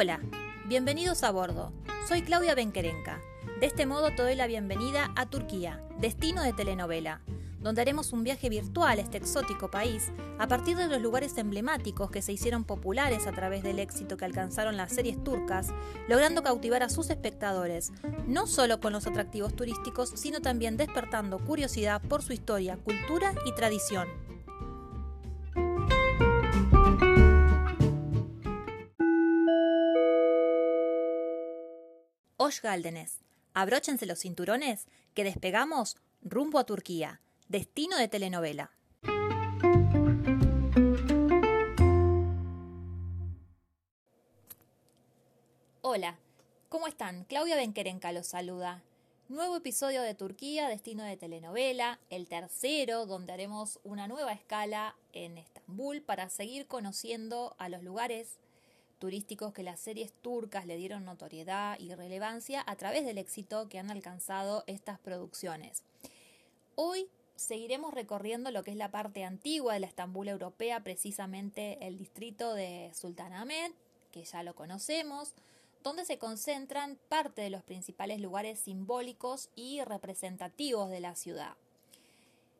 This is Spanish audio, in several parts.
Hola, bienvenidos a bordo. Soy Claudia Benquerenca. De este modo te doy la bienvenida a Turquía, destino de telenovela, donde haremos un viaje virtual a este exótico país a partir de los lugares emblemáticos que se hicieron populares a través del éxito que alcanzaron las series turcas, logrando cautivar a sus espectadores, no solo con los atractivos turísticos, sino también despertando curiosidad por su historia, cultura y tradición. Osh Gáldenes. Abróchense los cinturones que despegamos rumbo a Turquía, destino de telenovela. Hola, ¿cómo están? Claudia Benquerenca los saluda. Nuevo episodio de Turquía, destino de telenovela, el tercero, donde haremos una nueva escala en Estambul para seguir conociendo a los lugares turísticos que las series turcas le dieron notoriedad y relevancia a través del éxito que han alcanzado estas producciones. Hoy seguiremos recorriendo lo que es la parte antigua de la Estambul europea, precisamente el distrito de Sultanahmet, que ya lo conocemos, donde se concentran parte de los principales lugares simbólicos y representativos de la ciudad.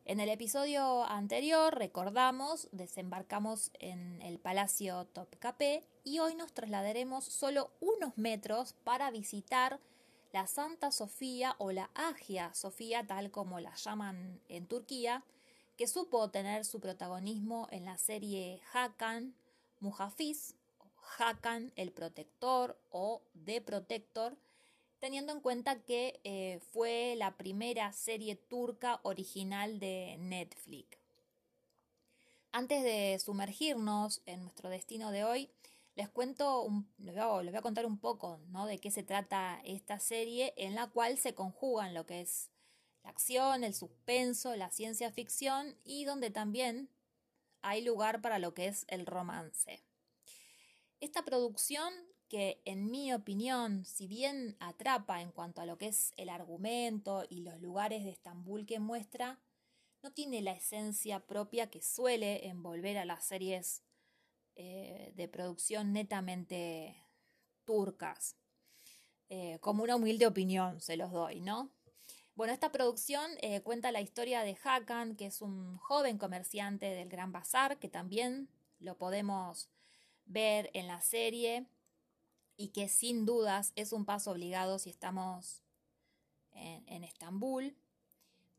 En el episodio anterior, recordamos, desembarcamos en el Palacio Topkapi y hoy nos trasladaremos solo unos metros para visitar la Santa Sofía o la Agia Sofía, tal como la llaman en Turquía, que supo tener su protagonismo en la serie Hakan Muhafiz, Hakan el Protector o The Protector, teniendo en cuenta que eh, fue la primera serie turca original de Netflix. Antes de sumergirnos en nuestro destino de hoy, les cuento, les, voy a, contar un poco ¿no? de qué se trata esta serie en la cual se conjugan lo que es la acción, el suspenso, la ciencia ficción y donde también hay lugar para lo que es el romance. Esta producción que en mi opinión, si bien atrapa en cuanto a lo que es el argumento y los lugares de Estambul que muestra, no tiene la esencia propia que suele envolver a las series eh, de producción netamente turcas. Eh, como una humilde opinión se los doy, ¿no? Bueno, esta producción eh, cuenta la historia de Hakan, que es un joven comerciante del Gran Bazar, que también lo podemos ver en la serie y que sin dudas es un paso obligado si estamos en, Estambul.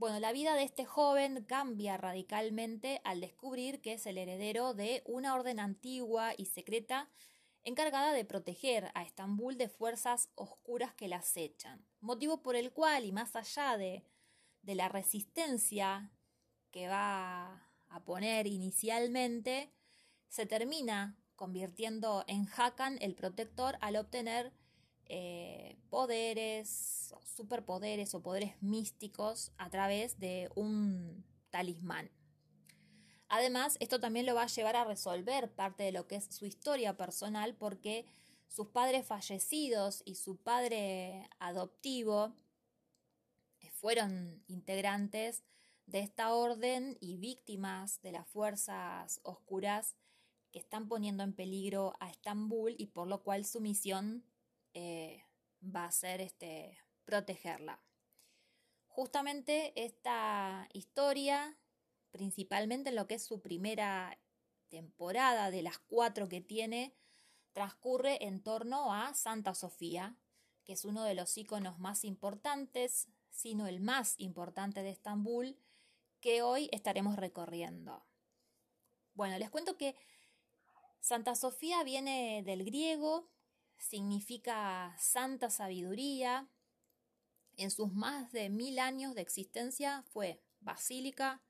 Bueno, la vida de este joven cambia radicalmente al descubrir que es el heredero de una orden antigua y secreta encargada de proteger a Estambul de fuerzas oscuras que la acechan, motivo por el cual, y más allá de, de la resistencia que va a poner inicialmente, se termina convirtiendo en Hakan el protector al obtener eh, poderes, superpoderes o poderes místicos a través de un talismán. Además, esto también lo va a llevar a resolver parte de lo que es su historia personal porque sus padres fallecidos y su padre adoptivo eh, fueron integrantes de esta orden y víctimas de las fuerzas oscuras que están poniendo en peligro a Estambul y por lo cual su misión eh, va a ser este, protegerla. Justamente esta historia, principalmente en lo que es su primera temporada de las cuatro que tiene, transcurre en torno a Santa Sofía, que es uno de los iconos más importantes, sino el más importante de Estambul, que hoy estaremos recorriendo. Bueno, les cuento que Santa Sofía viene del griego, significa santa sabiduría. En sus más de mil años de existencia fue basílica,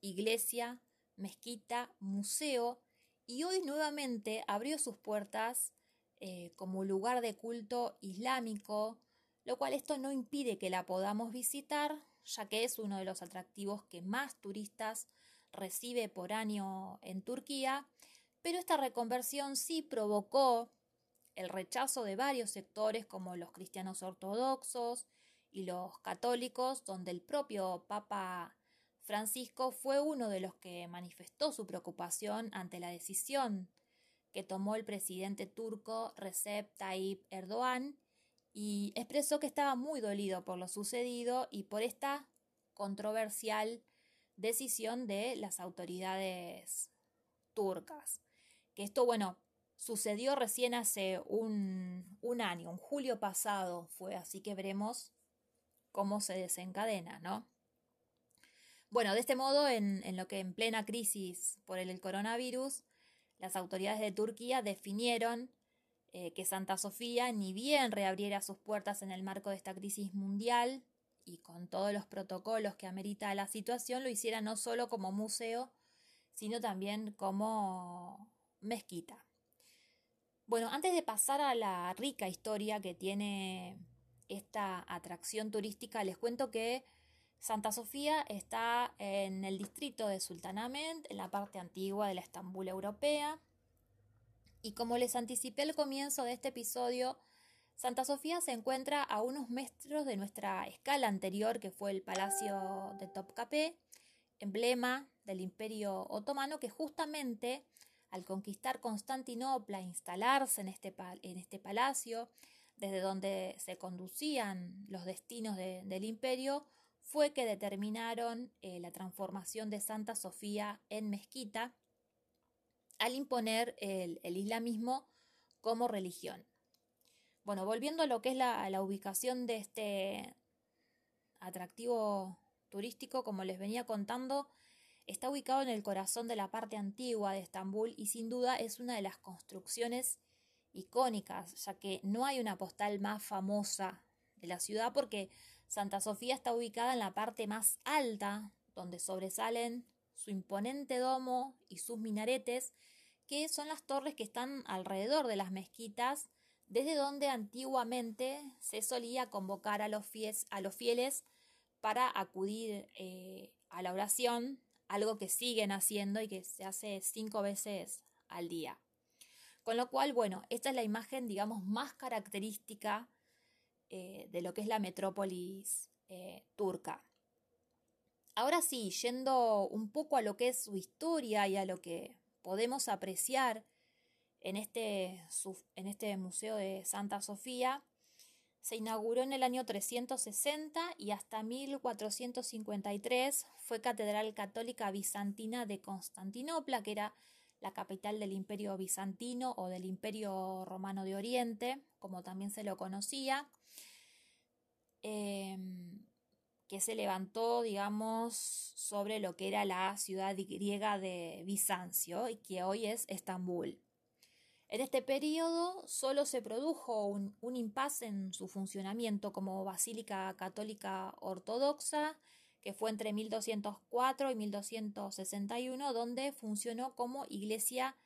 iglesia, mezquita, museo y hoy nuevamente abrió sus puertas eh, como lugar de culto islámico, lo cual esto no impide que la podamos visitar, ya que es uno de los atractivos que más turistas recibe por año en Turquía pero esta reconversión sí provocó el rechazo de varios sectores como los cristianos ortodoxos y los católicos, donde el propio Papa Francisco fue uno de los que manifestó su preocupación ante la decisión que tomó el presidente turco Recep Tayyip Erdogan y expresó que estaba muy dolido por lo sucedido y por esta controversial decisión de las autoridades turcas. Que esto, bueno, sucedió recién hace un, un año, en julio pasado fue, así que veremos cómo se desencadena, ¿no? Bueno, de este modo, en, en, lo que en plena crisis por el coronavirus, las autoridades de Turquía definieron eh, que Santa Sofía ni bien reabriera sus puertas en el marco de esta crisis mundial y con todos los protocolos que amerita la situación, lo hiciera no solo como museo, sino también como mezquita. Bueno, antes de pasar a la rica historia que tiene esta atracción turística, les cuento que Santa Sofía está en el distrito de Sultanament, en la parte antigua de la Estambul europea. Y como les anticipé al comienzo de este episodio, Santa Sofía se encuentra a unos metros de nuestra escala anterior, que fue el Palacio de Topkapi, emblema del Imperio Otomano, que justamente al conquistar Constantinopla, instalarse en este, en este palacio, desde donde se conducían los destinos del imperio, fue que determinaron eh, la transformación de Santa Sofía en mezquita al imponer el, islamismo como religión. Bueno, volviendo a lo que es la ubicación de este atractivo turístico, como les venía contando, está ubicado en el corazón de la parte antigua de Estambul y sin duda es una de las construcciones icónicas, ya que no hay una postal más famosa de la ciudad porque Santa Sofía está ubicada en la parte más alta, donde sobresalen su imponente domo y sus minaretes, que son las torres que están alrededor de las mezquitas, desde donde antiguamente se solía convocar a los, fieles, para acudir eh, a la oración, algo que siguen haciendo y que se hace cinco veces al día. Con lo cual, bueno, esta es la imagen, digamos, más característica eh, de lo que es la metrópolis eh, turca. Ahora sí, yendo un poco a lo que es su historia y a lo que podemos apreciar en este, en este Museo de Santa Sofía, se inauguró en el año 360 y hasta 1453 fue Catedral Católica Bizantina de Constantinopla, que era la capital del Imperio Bizantino o del Imperio Romano de Oriente, como también se lo conocía, em, que se levantó, digamos, sobre lo que era la ciudad griega de Bizancio y que hoy es Estambul. En este periodo solo se produjo un, un impasse en su funcionamiento como basílica católica ortodoxa que fue entre 1204 y 1261, donde funcionó como iglesia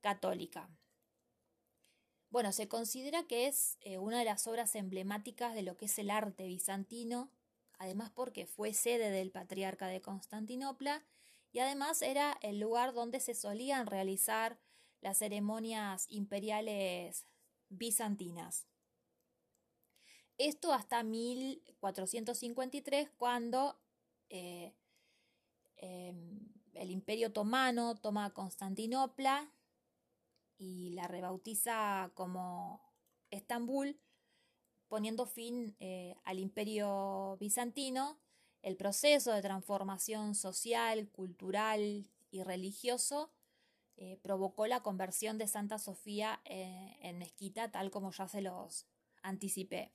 católica. Bueno, se considera que es eh, una de las obras emblemáticas de lo que es el arte bizantino, además porque fue sede del patriarca de Constantinopla y además era el lugar donde se solían realizar las ceremonias imperiales bizantinas. Esto hasta 1453, cuando eh, em, el imperio otomano toma Constantinopla y la rebautiza como Estambul, poniendo fin eh, al imperio bizantino. El proceso de transformación social, cultural y religioso eh, provocó la conversión de Santa Sofía en mezquita, tal como ya se los anticipé.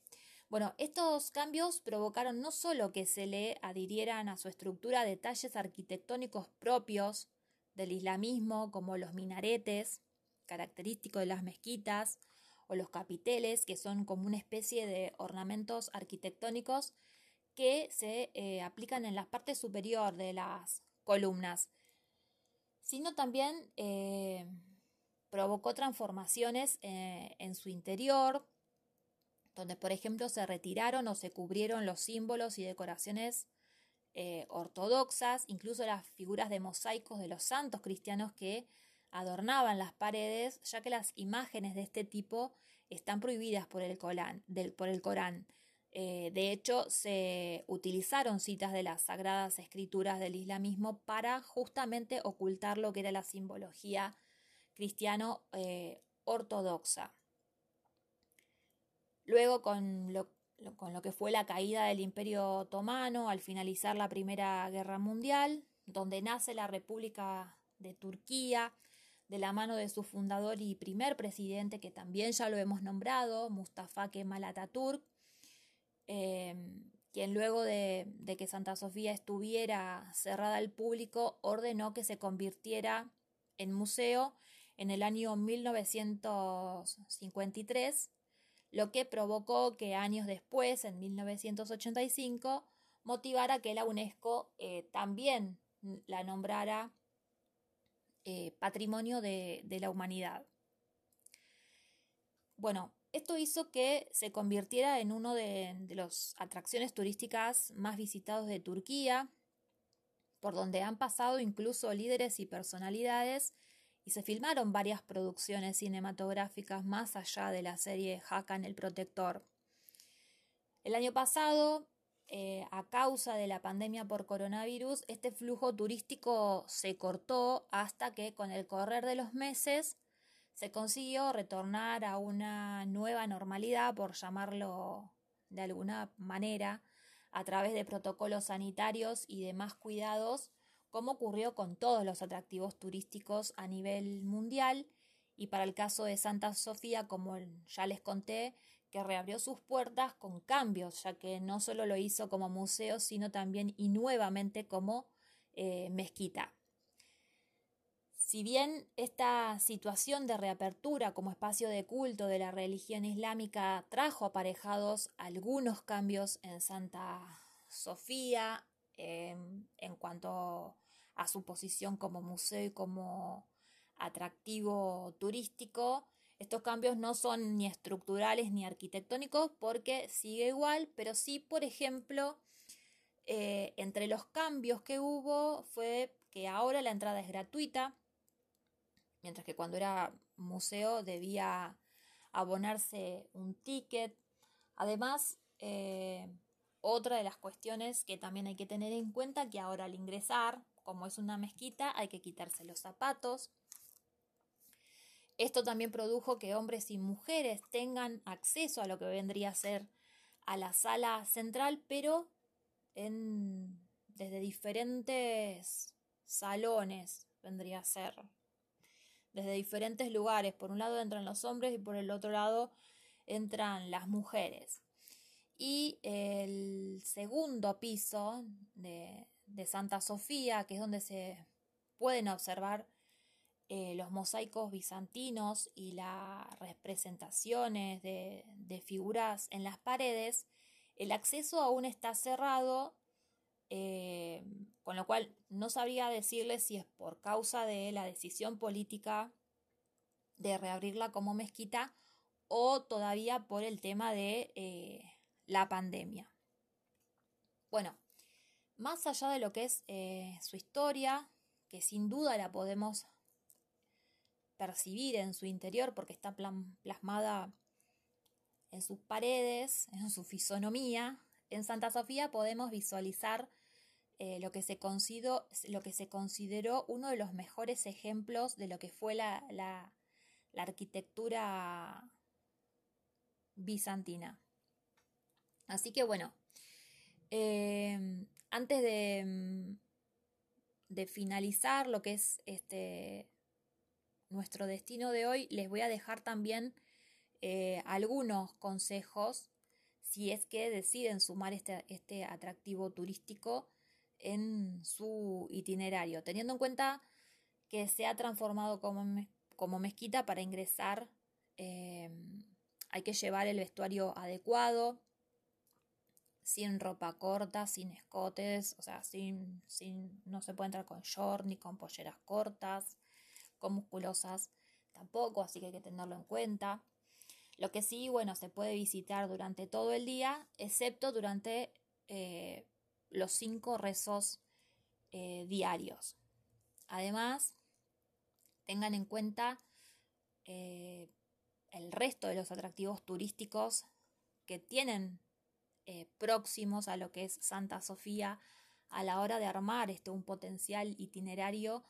Bueno, estos cambios provocaron no solo que se le adhirieran a su estructura detalles arquitectónicos propios del islamismo, como los minaretes, característicos de las mezquitas, o los capiteles, que son como una especie de ornamentos arquitectónicos que se eh, aplican en la parte superior de las columnas, sino también eh, provocó transformaciones eh, en su interior, donde por ejemplo se retiraron o se cubrieron los símbolos y decoraciones eh, ortodoxas, incluso las figuras de mosaicos de los santos cristianos que adornaban las paredes, ya que las imágenes de este tipo están prohibidas por el Corán. Del, por el Corán. Eh, de hecho, se utilizaron citas de las sagradas escrituras del islamismo para justamente ocultar lo que era la simbología cristiano eh, ortodoxa. Luego, con lo, con lo que fue la caída del Imperio Otomano al finalizar la Primera Guerra Mundial, donde nace la República de Turquía, de la mano de su fundador y primer presidente, que también ya lo hemos nombrado, Mustafa Kemal Atatürk, em, quien luego de, de, que Santa Sofía estuviera cerrada al público, ordenó que se convirtiera en museo en el año 1953 lo que provocó que años después, en 1985, motivara que la UNESCO eh, también la nombrara eh, Patrimonio de, la Humanidad. Bueno, esto hizo que se convirtiera en uno de, las atracciones turísticas más visitados de Turquía, por donde han pasado incluso líderes y personalidades y se filmaron varias producciones cinematográficas más allá de la serie Hakan el Protector. El año pasado, eh, a causa de la pandemia por coronavirus, este flujo turístico se cortó hasta que con el correr de los meses se consiguió retornar a una nueva normalidad, por llamarlo de alguna manera, a través de protocolos sanitarios y demás cuidados como ocurrió con todos los atractivos turísticos a nivel mundial y para el caso de Santa Sofía, como ya les conté, que reabrió sus puertas con cambios, ya que no solo lo hizo como museo, sino también y nuevamente como eh, mezquita. Si bien esta situación de reapertura como espacio de culto de la religión islámica trajo aparejados algunos cambios en Santa Sofía em, en cuanto a su posición como museo y como atractivo turístico. Estos cambios no son ni estructurales ni arquitectónicos porque sigue igual, pero sí, por ejemplo, eh, entre los cambios que hubo fue que ahora la entrada es gratuita, mientras que cuando era museo debía abonarse un ticket. Además, eh, otra de las cuestiones que también hay que tener en cuenta que ahora al ingresar como es una mezquita, hay que quitarse los zapatos. Esto también produjo que hombres y mujeres tengan acceso a lo que vendría a ser a la sala central, pero en, desde diferentes salones vendría a ser, desde diferentes lugares. Por un lado entran los hombres y por el otro lado entran las mujeres. Y el segundo piso de, de Santa Sofía, que es donde se pueden observar eh, los mosaicos bizantinos y las representaciones de, figuras en las paredes, el acceso aún está cerrado, eh, con lo cual no sabría decirle si es por causa de la decisión política de reabrirla como mezquita o todavía por el tema de eh, la pandemia. Bueno, más allá de lo que es eh, su historia, que sin duda la podemos percibir en su interior porque está plasmada en sus paredes, en su fisonomía, en Santa Sofía podemos visualizar eh, lo, que se consideró uno de los mejores ejemplos de lo que fue la, arquitectura bizantina. Así que bueno, eh, antes de, finalizar lo que es este nuestro destino de hoy, les voy a dejar también eh, algunos consejos si es que deciden sumar este, este atractivo turístico en su itinerario, teniendo en cuenta que se ha transformado como, como mezquita para ingresar. Eh, hay que llevar el vestuario adecuado, sin ropa corta, sin escotes, o sea, sin, sin, no se puede entrar con short ni con polleras cortas, con musculosas tampoco, así que hay que tenerlo en cuenta. Lo que sí, bueno, se puede visitar durante todo el día, excepto durante eh, los cinco rezos eh, diarios. Además, tengan en cuenta eh, el resto de los atractivos turísticos que tienen eh, próximos a lo que es Santa Sofía a la hora de armar este, un potencial itinerario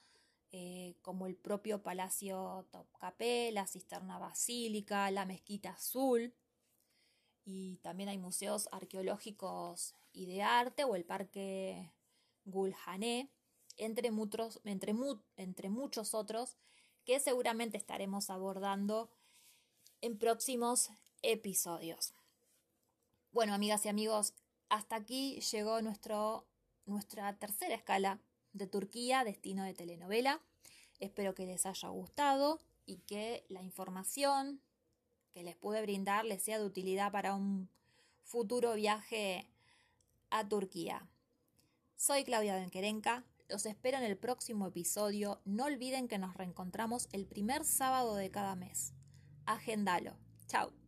como el propio Palacio Topkapi, la Cisterna Basílica, la Mezquita Azul. Y también hay museos arqueológicos y de arte o el Parque Gulhané, entre, muchos, entre, entre muchos otros que seguramente estaremos abordando en próximos episodios. Bueno, amigas y amigos, hasta aquí llegó nuestro, nuestra tercera escala de Turquía, destino de telenovela. Espero que les haya gustado y que la información que les pude brindar les sea de utilidad para un futuro viaje a Turquía. Soy Claudia Benquerenca, los espero en el próximo episodio. No olviden que nos reencontramos el primer sábado de cada mes. Agendalo. Chao.